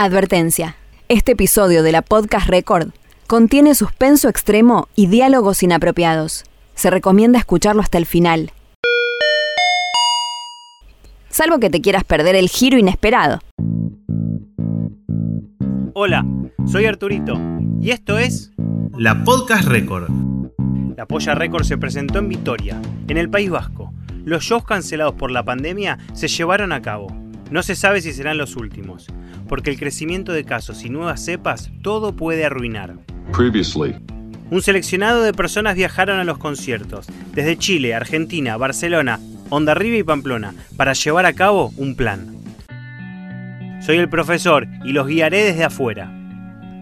Advertencia. Este episodio de la Podcast Record contiene suspenso extremo y diálogos inapropiados. Se recomienda escucharlo hasta el final. Salvo que te quieras perder el giro inesperado. Hola, soy Arturito y esto es la Podcast Record. La Polla Record se presentó en Vitoria, en el País Vasco. Los shows cancelados por la pandemia se llevaron a cabo. No se sabe si serán los últimos, porque el crecimiento de casos y nuevas cepas todo puede arruinar. Previously. Un seleccionado de personas viajaron a los conciertos, desde Chile, Argentina, Barcelona, Ondarriba y Pamplona, para llevar a cabo un plan. Soy el profesor y los guiaré desde afuera.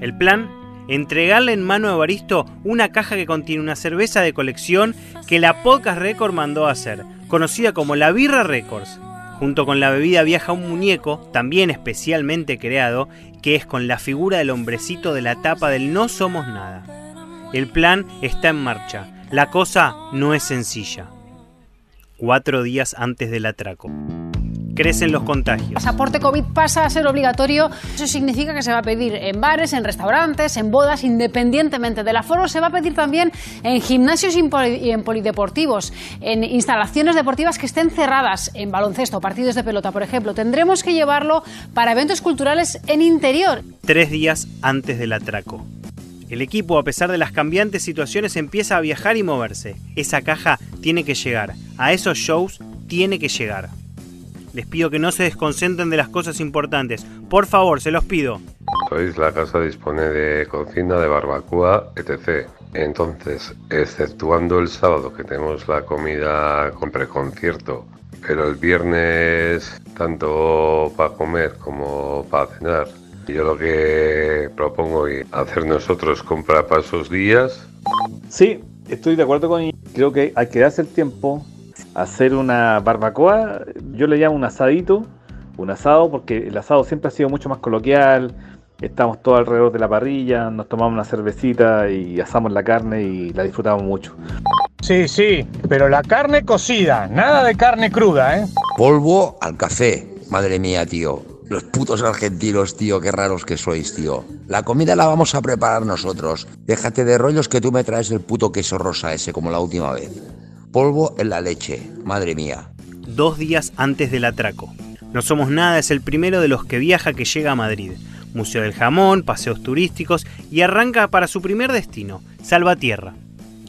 El plan, entregarle en mano a Evaristo una caja que contiene una cerveza de colección que la Podcast Record mandó a hacer, conocida como la Birra Records. Junto con la bebida viaja un muñeco, también especialmente creado, que es con la figura del hombrecito de la tapa del No Somos Nada. El plan está en marcha. La cosa no es sencilla. Cuatro días antes del atraco. Crecen los contagios. pasaporte COVID pasa a ser obligatorio. Eso significa que se va a pedir en bares, en restaurantes, en bodas, independientemente del aforo. Se va a pedir también en gimnasios y en poli- y en polideportivos, en instalaciones deportivas que estén cerradas, en baloncesto, partidos de pelota, por ejemplo. Tendremos que llevarlo para eventos culturales en interior. Tres días antes del atraco. El equipo, a pesar de las cambiantes situaciones, empieza a viajar y moverse. Esa caja tiene que llegar. A esos shows tiene que llegar. Les pido que no se desconcentren de las cosas importantes. Por favor, se los pido. Sois la casa dispone de cocina, de barbacoa, etc. Entonces, exceptuando el sábado que tenemos la comida con preconcierto, pero el viernes tanto para comer como para cenar, yo lo que propongo es hacer nosotros compra para esos días Sí, estoy de acuerdo con. Creo que hay que darse el tiempo, hacer una barbacoa. Yo le llamo un asadito, un asado, porque el asado siempre ha sido mucho más coloquial. Estamos todos alrededor de la parrilla, nos tomamos una cervecita y asamos la carne y la disfrutamos mucho. Sí, sí, pero la carne cocida, nada de carne cruda, ¿eh? Polvo al café. Madre mía, tío. Los putos argentinos, tío, qué raros que sois, tío. La comida la vamos a preparar nosotros. Déjate de rollos que tú me traes el puto queso rosa ese como la última vez. Polvo en la leche. Madre mía. Dos días antes del atraco. No Somos Nada es el primero de los que viaja que llega a Madrid. Museo del Jamón, paseos turísticos y arranca para su primer destino, Salvatierra.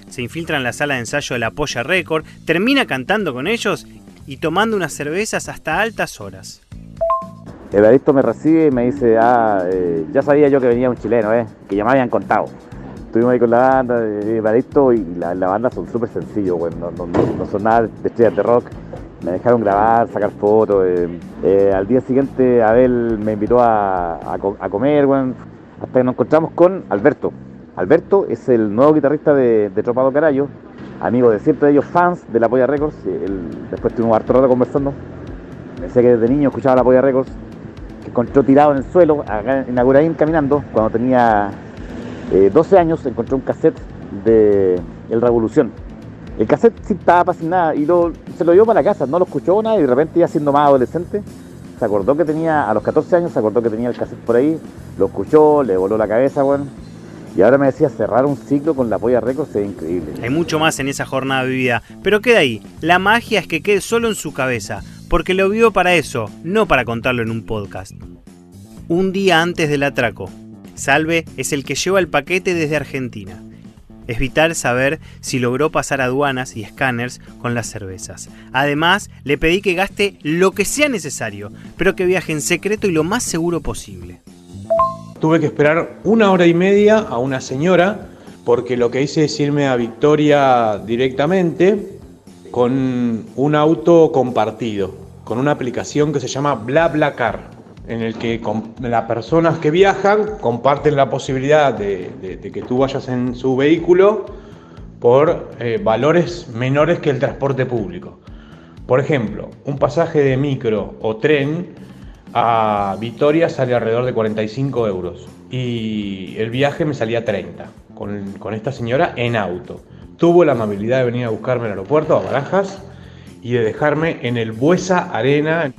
Se infiltra en la sala de ensayo de la Polla Record, termina cantando con ellos y tomando unas cervezas hasta altas horas. Evaristo me recibe y me dice, ah, eh, ya sabía yo que venía un chileno, eh, que ya me habían contado. Estuvimos ahí con la banda de y la, banda son súper sencillos, güey, no, son nada de estrellas de rock. Me dejaron grabar, sacar fotos. eh, eh, al día siguiente Abel me invitó a, a co- a comer, güey, hasta que nos encontramos con Alberto. Alberto es el nuevo guitarrista de, de Tropado Carayo, amigo de siempre de ellos, fans de la Polla Records. él- después tuvimos harto rato conversando. Me decía que desde niño escuchaba la Polla Records que encontró tirado en el suelo, acá en Aguraín caminando, cuando tenía eh, 12 años, encontró un cassette de El Revolución. El cassette sin tapa, sin nada, y lo- se lo dio para la casa, no lo escuchó nada, y de repente ya siendo más adolescente, se acordó que tenía, a los 14 años, se acordó que tenía el cassette por ahí, lo escuchó, le voló la cabeza, bueno, y ahora me decía, cerrar un ciclo con la Polla Records es increíble. Hay mucho más en esa jornada vivida, pero queda ahí. La magia es que quede solo en su cabeza, porque lo vivió para eso, no para contarlo en un podcast. Un día antes del atraco, Salve es el que lleva el paquete desde Argentina. Es vital saber si logró pasar aduanas y escáneres con las cervezas. Además, le pedí que gaste lo que sea necesario, pero que viaje en secreto y lo más seguro posible. Tuve que esperar una hora y media a una señora porque lo que hice es irme a Victoria directamente con un auto compartido. con una aplicación que se llama BlaBlaCar, en el que las personas que viajan comparten la posibilidad de, que tú vayas en su vehículo por eh, valores menores que el transporte público. Por ejemplo, un pasaje de micro o tren a Vitoria sale alrededor de 45 euros y el viaje me salía 30 con, con esta señora en auto. Tuvo la amabilidad de venir a buscarme al aeropuerto, a Barajas, y de dejarme en el Buesa Arena.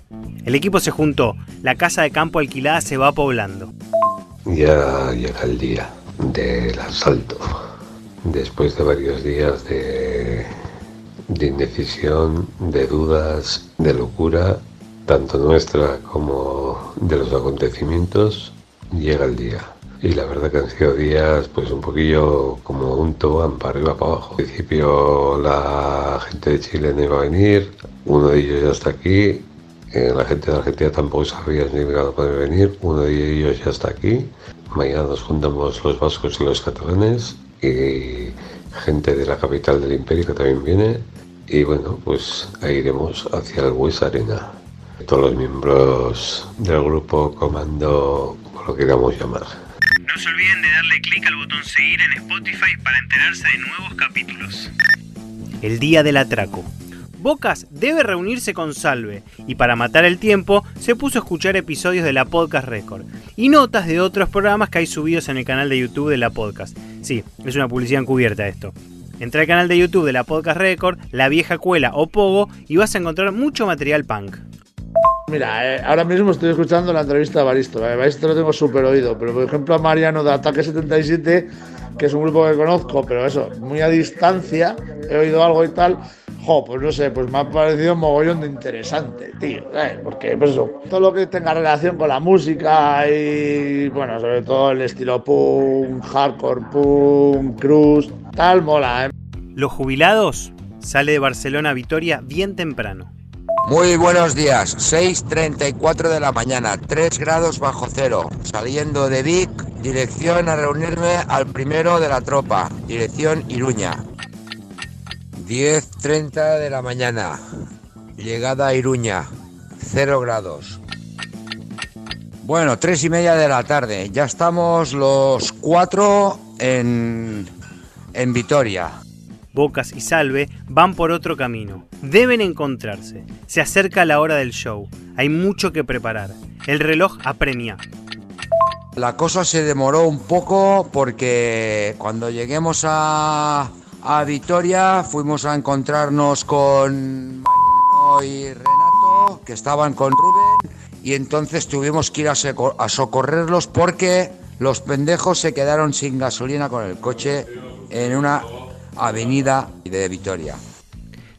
El equipo se juntó, la casa de campo alquilada se va poblando. Ya llega el día del asalto. Después de varios días de, de indecisión, de dudas, de locura, tanto nuestra como de los acontecimientos, llega el día y la verdad que han sido días pues un poquillo como un tobán para arriba para abajo. Al principio la gente de Chile no iba a venir, uno de ellos ya está aquí, eh, la gente de Argentina tampoco sabía ni iba a poder venir, uno de ellos ya está aquí, mañana nos juntamos los vascos y los catalanes y gente de la capital del imperio que también viene y bueno pues ahí iremos hacia el West Arena. Todos los miembros del grupo comando, como lo queramos llamar. No se olviden de darle clic al botón seguir en Spotify para enterarse de nuevos capítulos. El día del atraco. Bocas debe reunirse con Salve y para matar el tiempo se puso a escuchar episodios de la Podcast Record y notas de otros programas que hay subidos en el canal de YouTube de la Podcast. Sí, es una publicidad encubierta esto. Entra al canal de YouTube de la Podcast Record, La Vieja Cuela o Pogo y vas a encontrar mucho material punk. Mira, eh, ahora mismo estoy escuchando la entrevista de Baristo. Eh, Baristo lo tengo súper oído, pero por ejemplo a Mariano de Ataque 77, que es un grupo que conozco, pero eso, muy a distancia, he oído algo y tal. Jo, pues no sé, pues me ha parecido un mogollón de interesante, tío. Eh, porque, pues eso, todo lo que tenga relación con la música y, bueno, sobre todo el estilo punk, hardcore punk, cruz, tal, mola, ¿eh? Los jubilados sale de Barcelona a Vitoria bien temprano. Muy buenos días, 6.34 de la mañana, 3 grados bajo cero, saliendo de Vic, dirección a reunirme al primero de la tropa, dirección Iruña. 10.30 de la mañana, llegada a Iruña, 0 grados. Bueno, 3 y media de la tarde, ya estamos los cuatro en, en Vitoria. Bocas y Salve van por otro camino. Deben encontrarse. Se acerca la hora del show. Hay mucho que preparar. El reloj apremia. La cosa se demoró un poco porque cuando lleguemos a, a Vitoria fuimos a encontrarnos con Mariano y Renato, que estaban con Rubén, y entonces tuvimos que ir a, a socorrerlos porque los pendejos se quedaron sin gasolina con el coche en una avenida de Vitoria.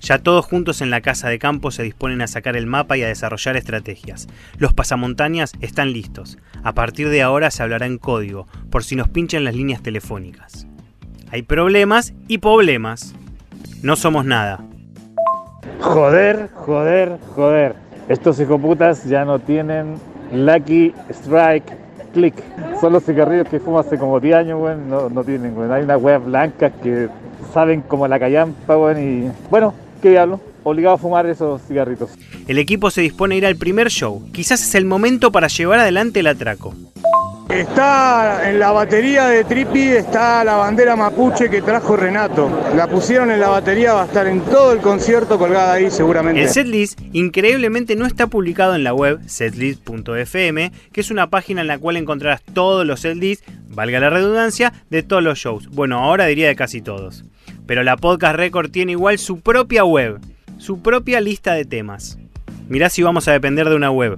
Ya todos juntos en la casa de campo se disponen a sacar el mapa y a desarrollar estrategias. Los pasamontañas están listos. A partir de ahora se hablará en código, por si nos pinchan las líneas telefónicas. Hay problemas y problemas. No somos nada. Joder, joder, joder. Estos hijoputas ya no tienen Lucky Strike Click. Son los cigarrillos que fumo hace como 10 años, güey. No, no tienen, güey. Hay una web blanca que saben como la callampa, güey. Y bueno, ¿qué diablo? Obligado a fumar esos cigarritos. El equipo se dispone a ir al primer show. Quizás es el momento para llevar adelante el atraco. Está en la batería de Tripi, está la bandera mapuche que trajo Renato. La pusieron en la batería, va a estar en todo el concierto colgada ahí seguramente. El setlist increíblemente no está publicado en la web setlist.fm, que es una página en la cual encontrarás todos los setlists, valga la redundancia, de todos los shows. Bueno, ahora diría de casi todos. Pero la Podcast Record tiene igual su propia web, su propia lista de temas. Mirá si vamos a depender de una web.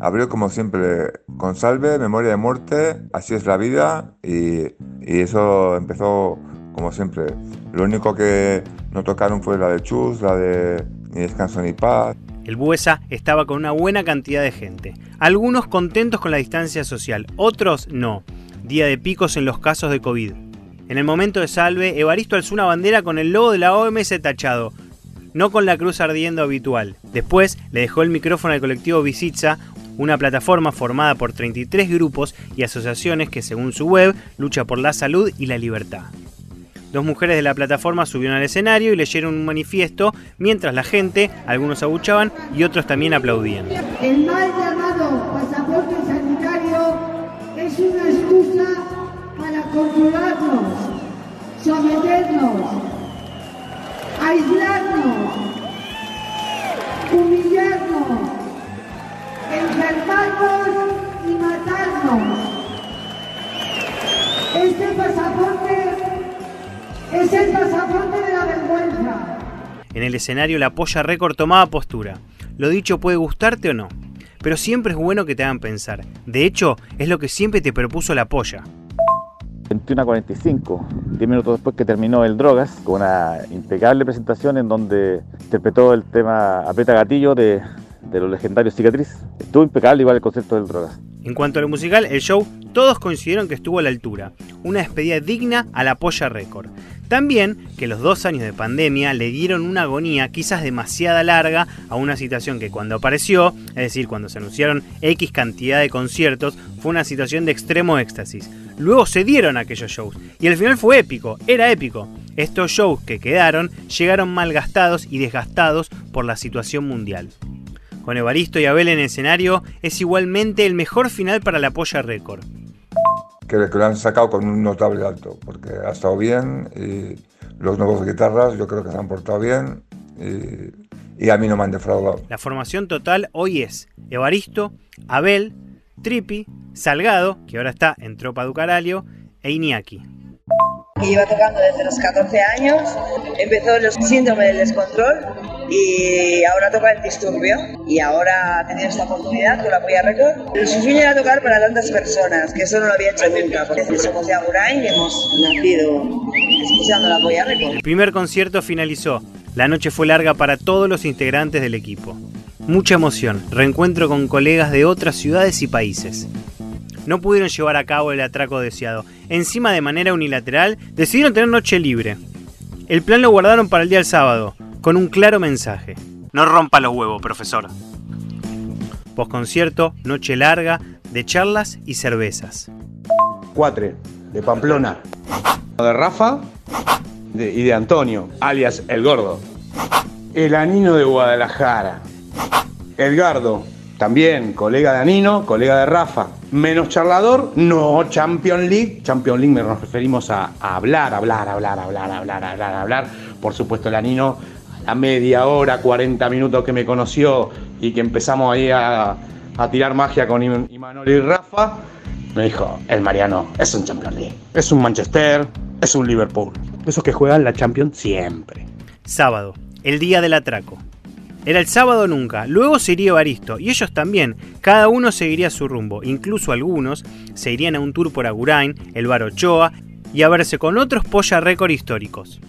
Abrió como siempre con Salve, Memoria de Muerte, Así es la vida y, y, eso empezó como siempre. Lo único que no tocaron fue la de Chus, la de Ni Descanso ni Paz. El Buesa estaba con una buena cantidad de gente. Algunos contentos con la distancia social, otros no. Día de picos en los casos de COVID. En el momento de salve, Evaristo alzó una bandera con el logo de la OMS tachado, no con la cruz ardiendo habitual. Después le dejó el micrófono al colectivo Visitza, una plataforma formada por 33 grupos y asociaciones que según su web lucha por la salud y la libertad. Dos mujeres de la plataforma subieron al escenario y leyeron un manifiesto mientras la gente, algunos abuchaban y otros también aplaudían. El mal llamado pasaporte sanitario es una excusa para controlarnos, someternos, aislarnos, humillarnos, enfermarnos y matarnos. Este pasaporte es el pasaporte de la vergüenza. En el escenario la polla récord tomaba postura. Lo dicho puede gustarte o no, pero siempre es bueno que te hagan pensar. De hecho, es lo que siempre te propuso la polla. 21 a 45, 10 minutos después que terminó el Drogas, con una impecable presentación en donde interpretó el tema Aprieta Gatillo de, de los legendarios Cicatriz. Estuvo impecable igual el concepto del Drogas. En cuanto a lo musical, el show todos coincidieron que estuvo a la altura, una despedida digna a la polla récord. También que los dos años de pandemia le dieron una agonía quizás demasiada larga a una situación que cuando apareció, es decir, cuando se anunciaron X cantidad de conciertos, fue una situación de extremo éxtasis. Luego se dieron aquellos shows y el final fue épico, era épico. Estos shows que quedaron llegaron malgastados y desgastados por la situación mundial. Con Evaristo y Abel en el escenario es igualmente el mejor final para la polla récord que, lo han sacado con un notable alto, porque ha estado bien y los nuevos guitarras yo creo que se han portado bien y, y a mí no me han defraudado. La formación total hoy es Evaristo, Abel, Tripi, Salgado, que ahora está en Tropa Ducaralio, e Iñaki. Que lleva tocando desde los 14 años, empezó los síndrome del descontrol y ahora toca el disturbio y ahora ha tenido esta oportunidad con la Polla Record. Su sueño era tocar para tantas personas, que eso no lo había hecho nunca, porque somos de Agurain y hemos nacido escuchando la Polla Record. El primer concierto finalizó. La noche fue larga para todos los integrantes del equipo. Mucha emoción, reencuentro con colegas de otras ciudades y países. No pudieron llevar a cabo el atraco deseado. Encima, de manera unilateral, decidieron tener noche libre. El plan lo guardaron para el día del sábado, con un claro mensaje. No rompa los huevos, profesor. Postconcierto, noche larga, de charlas y cervezas. Cuatre, de Pamplona. De Rafa de- y de Antonio, alias El Gordo. El Anino de Guadalajara. Edgardo, también colega de Anino, colega de Rafa. Menos charlador, no Champion League. Champion League nos referimos a, a hablar, hablar, hablar, hablar, hablar, hablar, hablar. Por supuesto, el Anino, la media hora, 40 minutos que me conoció y que empezamos ahí a, tirar magia con Im- Imanol y Rafa, me dijo, el Mariano es un Champion League, es un Manchester, es un Liverpool. Esos que juegan la Champions siempre. Sábado, el día del atraco. Era el sábado nunca, luego se iría Evaristo, y ellos también, cada uno seguiría su rumbo, incluso algunos se irían a un tour por Agurain, el Bar Ochoa, y a verse con otros polla récord históricos.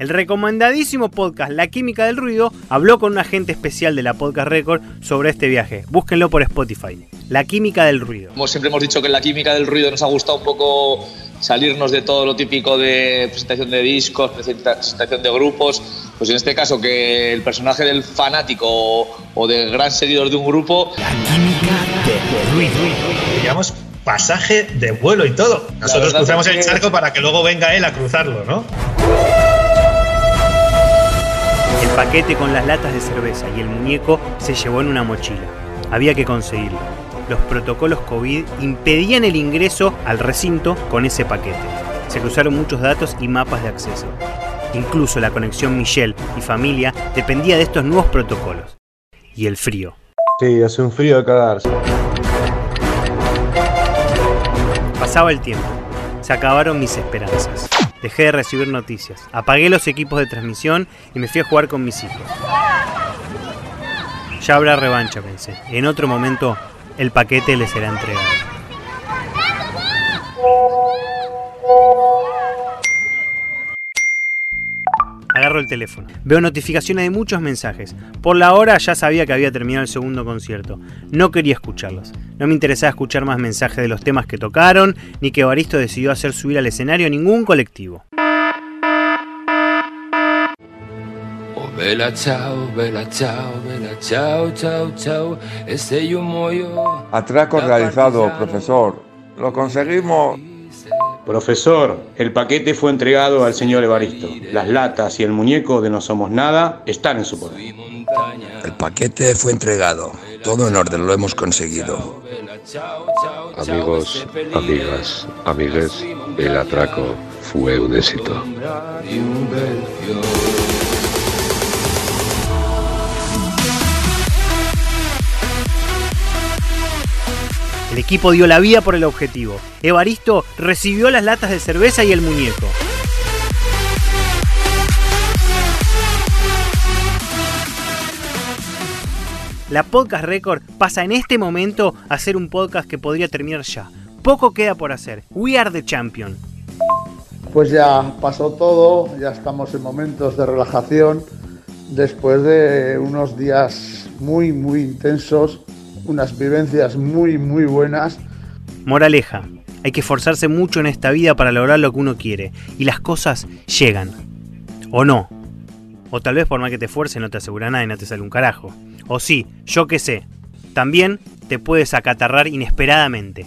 El recomendadísimo podcast La Química del Ruido habló con un agente especial de la Podcast Record sobre este viaje. Búsquenlo por Spotify. La Química del Ruido. Como siempre hemos dicho que en la química del ruido nos ha gustado un poco salirnos de todo lo típico de presentación de discos, presenta- presentación de grupos, pues en este caso que el personaje del fanático o, del gran seguidor de un grupo Digamos, pasaje de vuelo y todo. Nosotros cruzamos es el que- charco para que luego venga él a cruzarlo, ¿no? Paquete con las latas de cerveza y el muñeco se llevó en una mochila. Había que conseguirlo. Los protocolos COVID impedían el ingreso al recinto con ese paquete. Se cruzaron muchos datos y mapas de acceso. Incluso la conexión Michelle y familia dependía de estos nuevos protocolos. Y el frío. Sí, hace un frío de cagarse. Pasaba el tiempo. Se acabaron mis esperanzas. Dejé de recibir noticias. Apagué los equipos de transmisión y me fui a jugar con mis hijos. Ya habrá revancha, pensé. En otro momento, el paquete le será entregado. Agarro el teléfono. Veo notificaciones de muchos mensajes. Por la hora ya sabía que había terminado el segundo concierto. No quería escucharlos. No me interesaba escuchar más mensajes de los temas que tocaron, ni que Evaristo decidió hacer subir al escenario a ningún colectivo. Oh bella ciao, bella ciao, bella ciao, ciao, ciao, e sei un muoio. Atraco realizado, profesor. Lo conseguimos. Profesor, el paquete fue entregado al señor Evaristo. Las latas y el muñeco de No Somos Nada están en su poder. El paquete fue entregado. Todo en orden, lo hemos conseguido. Amigos, amigas, amigues, el atraco fue un éxito. El equipo dio la vida por el objetivo. Evaristo recibió las latas de cerveza y el muñeco. La Podcast Record pasa en este momento a ser un podcast que podría terminar ya. Poco queda por hacer. We are the champion. Pues ya pasó todo, ya estamos en momentos de relajación después de unos días muy, muy intensos, unas vivencias muy, muy buenas. Moraleja, hay que esforzarse mucho en esta vida para lograr lo que uno quiere y las cosas llegan. O no. O tal vez por más que te esfuerces no te asegura nada y no te sale un carajo. O sí, yo qué sé. También te puedes acatarrar inesperadamente.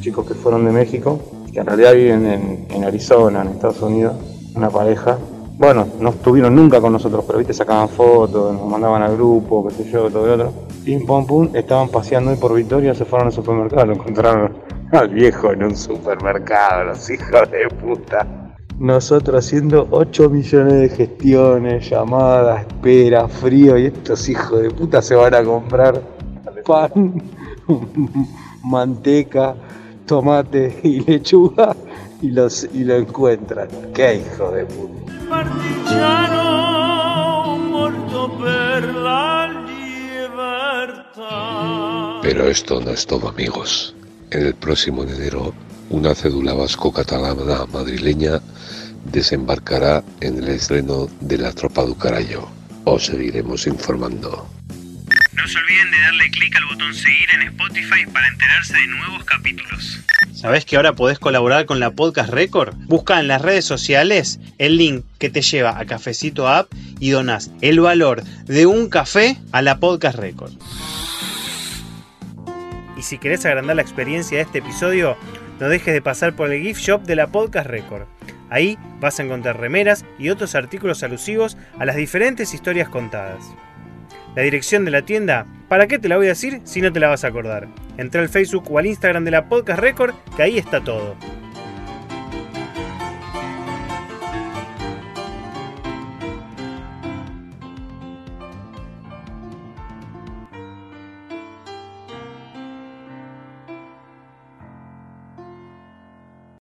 Chicos que fueron de México, que en realidad viven en, en Arizona, en Estados Unidos, una pareja. Bueno, no estuvieron nunca con nosotros, pero viste, sacaban fotos, nos mandaban al grupo, qué sé yo, todo lo otro. Pim, pum, pum, estaban paseando ahí por Victoria, se fueron al supermercado, lo encontraron al viejo en un supermercado, los hijos de puta. Nosotros haciendo 8 millones de gestiones, llamadas, espera, frío, y estos hijos de puta se van a comprar pan, manteca, tomate y lechuga y, los, y lo encuentran. ¡Qué hijo de puta! Pero esto no es todo, amigos. En el próximo enero, una cédula vasco-catalana madrileña desembarcará en el estreno de la Tropa do Carayo. Os seguiremos informando. No se olviden de darle clic al botón seguir en Spotify para enterarse de nuevos capítulos. ¿Sabés que ahora podés colaborar con la Podcast Record? Busca en las redes sociales el link que te lleva a Cafecito App y donás el valor de un café a la Podcast Record. Y si querés agrandar la experiencia de este episodio, no dejes de pasar por el gift shop de la Podcast Record. Ahí vas a encontrar remeras y otros artículos alusivos a las diferentes historias contadas. La dirección de la tienda, ¿para qué te la voy a decir si no te la vas a acordar? Entra al Facebook o al Instagram de la Podcast Record, que ahí está todo.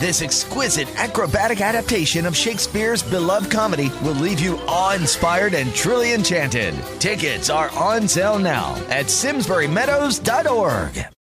This exquisite acrobatic adaptation of Shakespeare's beloved comedy will leave you awe inspired and truly enchanted. Tickets are on sale now at SimsburyMeadows.org.